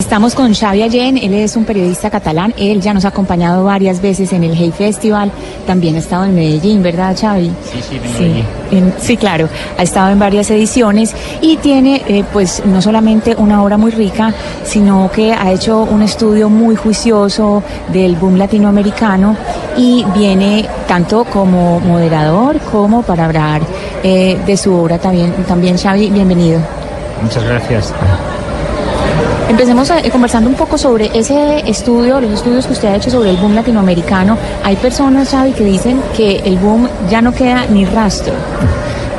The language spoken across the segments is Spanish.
Estamos con Xavi Allen, él es un periodista catalán, él ya nos ha acompañado varias veces en el Hey Festival, también ha estado en Medellín, ¿verdad Xavi? Sí, sí, vengo Sí, allí. en- sí, claro, ha estado en varias ediciones y tiene eh, pues no solamente una obra muy rica, sino que ha hecho un estudio muy juicioso del boom latinoamericano y viene tanto como moderador como para hablar eh, de su obra también. También Xavi, bienvenido. Muchas gracias. Empecemos eh, conversando un poco sobre ese estudio, los estudios que usted ha hecho sobre el boom latinoamericano. Hay personas, Xavi, que dicen que el boom ya no queda ni rastro.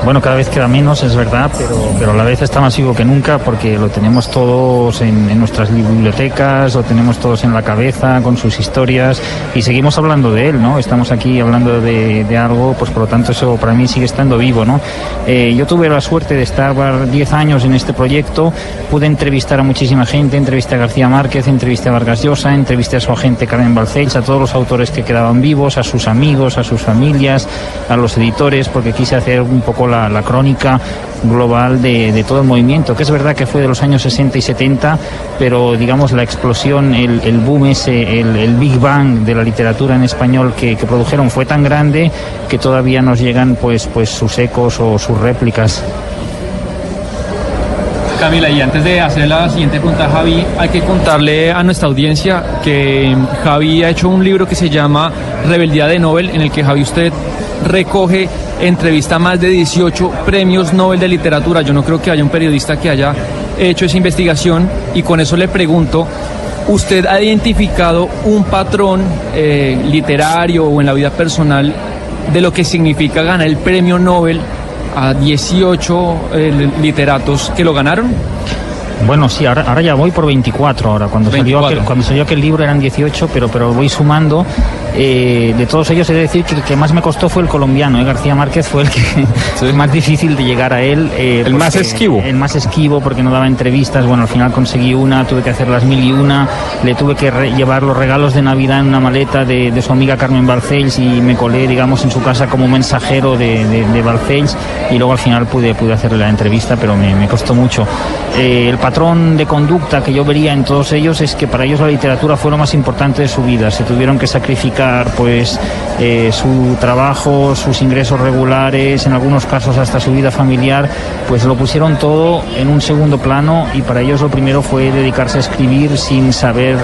Bueno, cada vez queda menos, es verdad, pero, pero a la vez está más vivo que nunca porque lo tenemos todos en, en nuestras bibliotecas, lo tenemos todos en la cabeza con sus historias y seguimos hablando de él, ¿no? Estamos aquí hablando de, de algo, pues por lo tanto eso para mí sigue estando vivo, ¿no? Eh, yo tuve la suerte de estar 10 años en este proyecto, pude entrevistar a muchísima gente, entrevisté a García Márquez, entrevisté a Vargas Llosa, entrevisté a su agente Carmen Balcells, a todos los autores que quedaban vivos, a sus amigos, a sus familias, a los editores, porque quise hacer un poco la, la crónica global de, todo el movimiento, que es verdad que fue de los años 60 y 70, pero digamos la explosión, el, boom ese, el, Big Bang de la literatura en español que, que produjeron fue tan grande que todavía nos llegan pues, pues sus ecos o sus réplicas. Camila, y antes de hacer la siguiente pregunta, Javi, hay que contarle a nuestra audiencia que Javi ha hecho un libro que se llama Rebeldía de Nobel, en el que Javi usted recoge, entrevista más de 18 premios Nobel de literatura. Yo no creo que haya un periodista que haya hecho esa investigación y con eso le pregunto, ¿usted ha identificado un patrón eh, literario o en la vida personal de lo que significa ganar el premio Nobel a 18 eh, literatos que lo ganaron? Bueno, sí, ahora, ahora ya voy por 24 ahora. Cuando, Salió, 24. aquel, cuando salió aquel libro eran 18, pero, pero voy sumando. Eh, de todos ellos he de decir que el que más me costó fue el colombiano. ¿eh? García Márquez fue el que más difícil de llegar a él. eh, El más esquivo. El más esquivo porque no daba entrevistas. Bueno, al final conseguí una, tuve que hacer las mil y una. Le tuve que re- llevar los regalos de Navidad en una maleta de, de su amiga Carmen Balcells y me colé, digamos, en su casa como mensajero de, de, de Balcells y luego al final pude, pude hacerle la entrevista, pero me, me costó mucho. Eh, el patrón de conducta que yo vería en todos ellos es que para ellos la literatura fue lo más importante de su vida. Se tuvieron que sacrificar pues eh, su trabajo, sus ingresos regulares, en algunos casos hasta su vida familiar, pues lo pusieron todo en un segundo plano y para ellos lo primero fue dedicarse a escribir sin saber,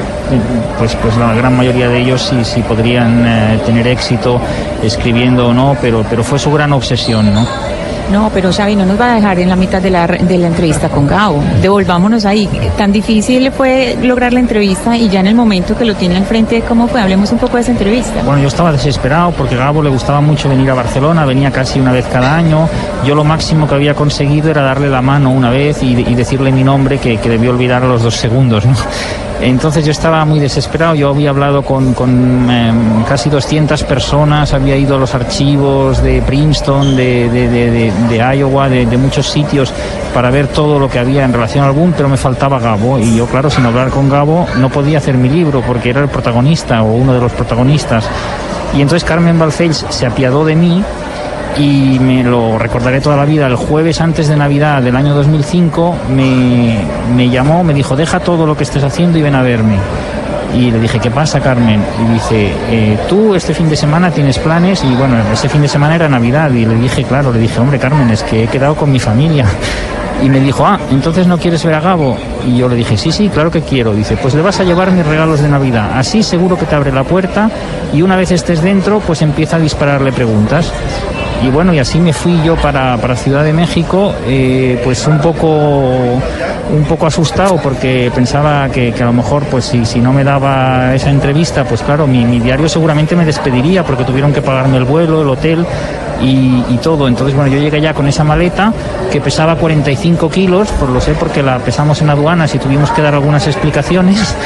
pues, pues la gran mayoría de ellos si, si podrían eh, tener éxito escribiendo o no, pero, pero fue su gran obsesión, ¿no? No, pero Xavi no nos va a dejar en la mitad de la, de la entrevista con Gabo. Devolvámonos ahí. Tan difícil fue lograr la entrevista y ya en el momento que lo tiene al frente, ¿cómo fue? Hablemos un poco de esa entrevista. Bueno, yo estaba desesperado porque a Gabo le gustaba mucho venir a Barcelona, venía casi una vez cada año. Yo lo máximo que había conseguido era darle la mano una vez y, y decirle mi nombre que, que debió olvidar a los dos segundos. ¿no? Entonces yo estaba muy desesperado, yo había hablado con, eh, casi 200 personas, había ido a los archivos de Princeton, de, Iowa, de, de, muchos sitios para ver todo lo que había en relación al boom, pero me faltaba Gabo y yo claro, sin hablar con Gabo no podía hacer mi libro porque era el protagonista o uno de los protagonistas. Y entonces Carmen Balcells se apiadó de mí y me lo recordaré toda la vida. El jueves antes de Navidad del año 2005 me, me llamó, me dijo, deja todo lo que estés haciendo y ven a verme. Y le dije, ¿qué pasa, Carmen? Y dice, eh, tú este fin de semana tienes planes y bueno, ese fin de semana era Navidad y le dije, claro, le dije, hombre, Carmen, es que he quedado con mi familia. Y me dijo, ah, entonces no quieres ver a Gabo. Y yo le dije, sí, sí, claro que quiero. Dice, pues le vas a llevar mis regalos de Navidad. Así seguro que te abre la puerta y una vez estés dentro, pues empieza a dispararle preguntas. Y bueno, y así me fui yo para, para Ciudad de México, eh, pues un poco, un poco asustado porque pensaba que, que a lo mejor, pues si, si, no me daba esa entrevista, pues claro, mi, mi, diario seguramente me despediría porque tuvieron que pagarme el vuelo, el hotel. Y, todo. Entonces, bueno, yo llegué ya con esa maleta que pesaba 45 kilos, por lo sé porque la pesamos en aduanas y tuvimos que dar algunas explicaciones.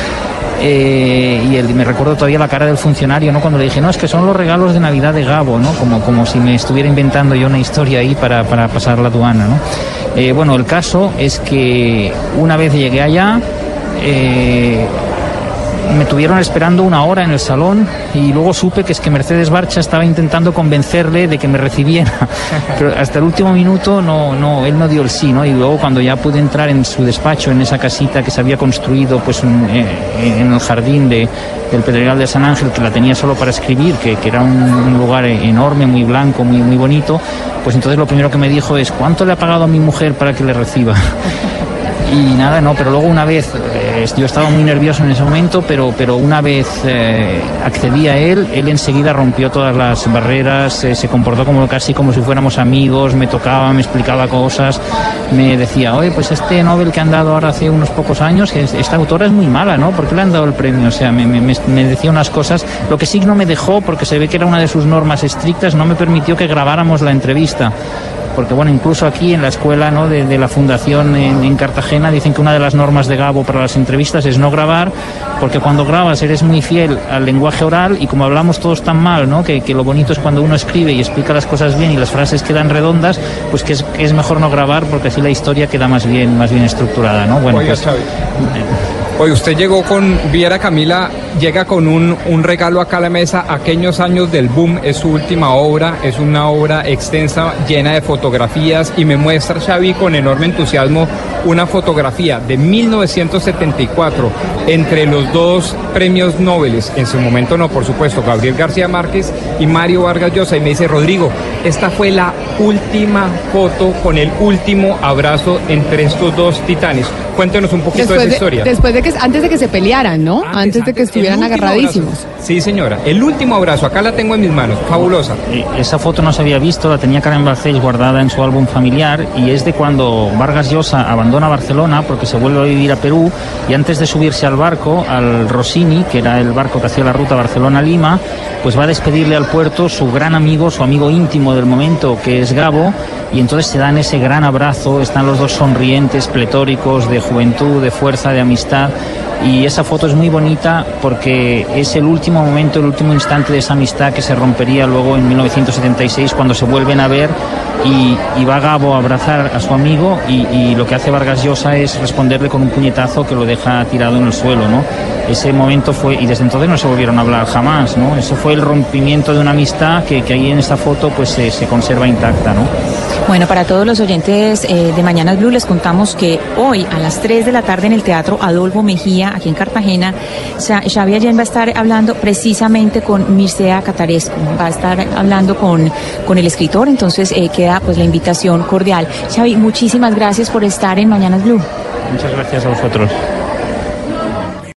Eh, y me recuerdo todavía la cara del funcionario, ¿no? Cuando le dije, no, es que son los regalos de Navidad de Gabo, ¿no? Como, como si me estuviera inventando yo una historia ahí para, para pasar la aduana, ¿no? Eh, bueno, el caso es que una vez llegué allá, eh, me tuvieron esperando una hora en el salón y luego supe que es que Mercedes Barcha estaba intentando convencerle de que me recibiera. Pero hasta el último minuto no, no, él no dio el sí, ¿no? Y luego cuando ya pude entrar en su despacho, en esa casita que se había construido pues en, en el jardín de, del Pedregal de San Ángel, que la tenía solo para escribir, que, que era un, un, lugar enorme, muy blanco, muy, muy bonito, pues entonces lo primero que me dijo es, ¿cuánto le ha pagado a mi mujer para que le reciba? y nada, no, pero luego una vez, eh, yo estaba muy nervioso en ese momento, pero, pero una vez eh, accedí a él, él enseguida rompió todas las barreras, eh, se comportó como casi como si fuéramos amigos, me tocaba, me explicaba cosas, me decía, oye, pues este Nobel que han dado ahora hace unos pocos años, esta autora es muy mala, ¿no? ¿Por qué le han dado el premio? O sea, me, me, me decía unas cosas, lo que sí no me dejó, porque se ve que era una de sus normas estrictas, no me permitió que grabáramos la entrevista porque bueno, incluso aquí en la escuela ¿no? de, de la fundación en, en, Cartagena dicen que una de las normas de Gabo para las entrevistas es no grabar, porque cuando grabas eres muy fiel al lenguaje oral y como hablamos todos tan mal, ¿no? que, que lo bonito es cuando uno escribe y explica las cosas bien y las frases quedan redondas, pues que es, es mejor no grabar porque así la historia queda más bien, más bien estructurada. ¿no? Bueno, Oiga, pues, Hoy usted llegó con, Viera Camila, llega con un, un, regalo acá a la mesa, aquellos años del boom, es su última obra, es una obra extensa, llena de fotografías y me muestra Xavi con enorme entusiasmo una fotografía de 1974 entre los dos premios Nobel, en su momento no, por supuesto, Gabriel García Márquez y Mario Vargas Llosa, y me dice, Rodrigo, esta fue la última foto con el último abrazo entre estos dos titanes. Cuéntenos un poquito después de esa historia. después de que, antes de que se pelearan, ¿no? Antes, antes de que estuvieran agarradísimos. Abrazo. Sí, señora. El último abrazo, acá la tengo en mis manos, fabulosa. Esa foto no se había visto, la tenía Karen Balcells guardada en su álbum familiar y es de cuando Vargas Llosa abandona Barcelona porque se vuelve a vivir a Perú y antes de subirse al barco, al Rossini, que era el barco que hacía la ruta Barcelona-Lima, pues va a despedirle al puerto su gran amigo, su amigo íntimo del momento, que es Gabo, y entonces se dan ese gran abrazo, están los dos sonrientes, pletóricos, de juventud, de fuerza, de amistad, y esa foto es muy bonita porque es el último momento, el último instante de esa amistad que se rompería luego en 1976 cuando se vuelven a ver y, y va Gabo a abrazar a su amigo y, y, lo que hace Vargas Llosa es responderle con un puñetazo que lo deja tirado en el suelo, ¿no? Ese momento fue, y desde entonces no se volvieron a hablar jamás, ¿no? Eso fue el rompimiento de una amistad que, que ahí en esta foto pues se, se conserva intacta, ¿no? Bueno, para todos los oyentes eh, de Mañanas Blue les contamos que hoy a las 3 de la tarde en el Teatro Adolfo Mejía, aquí en Cartagena, Xavi Allén va a estar hablando precisamente con Mircea Cataresco, va a estar hablando con, con el escritor, entonces eh, queda pues la invitación cordial. Xavi, muchísimas gracias por estar en Mañanas Blue. Muchas gracias a vosotros.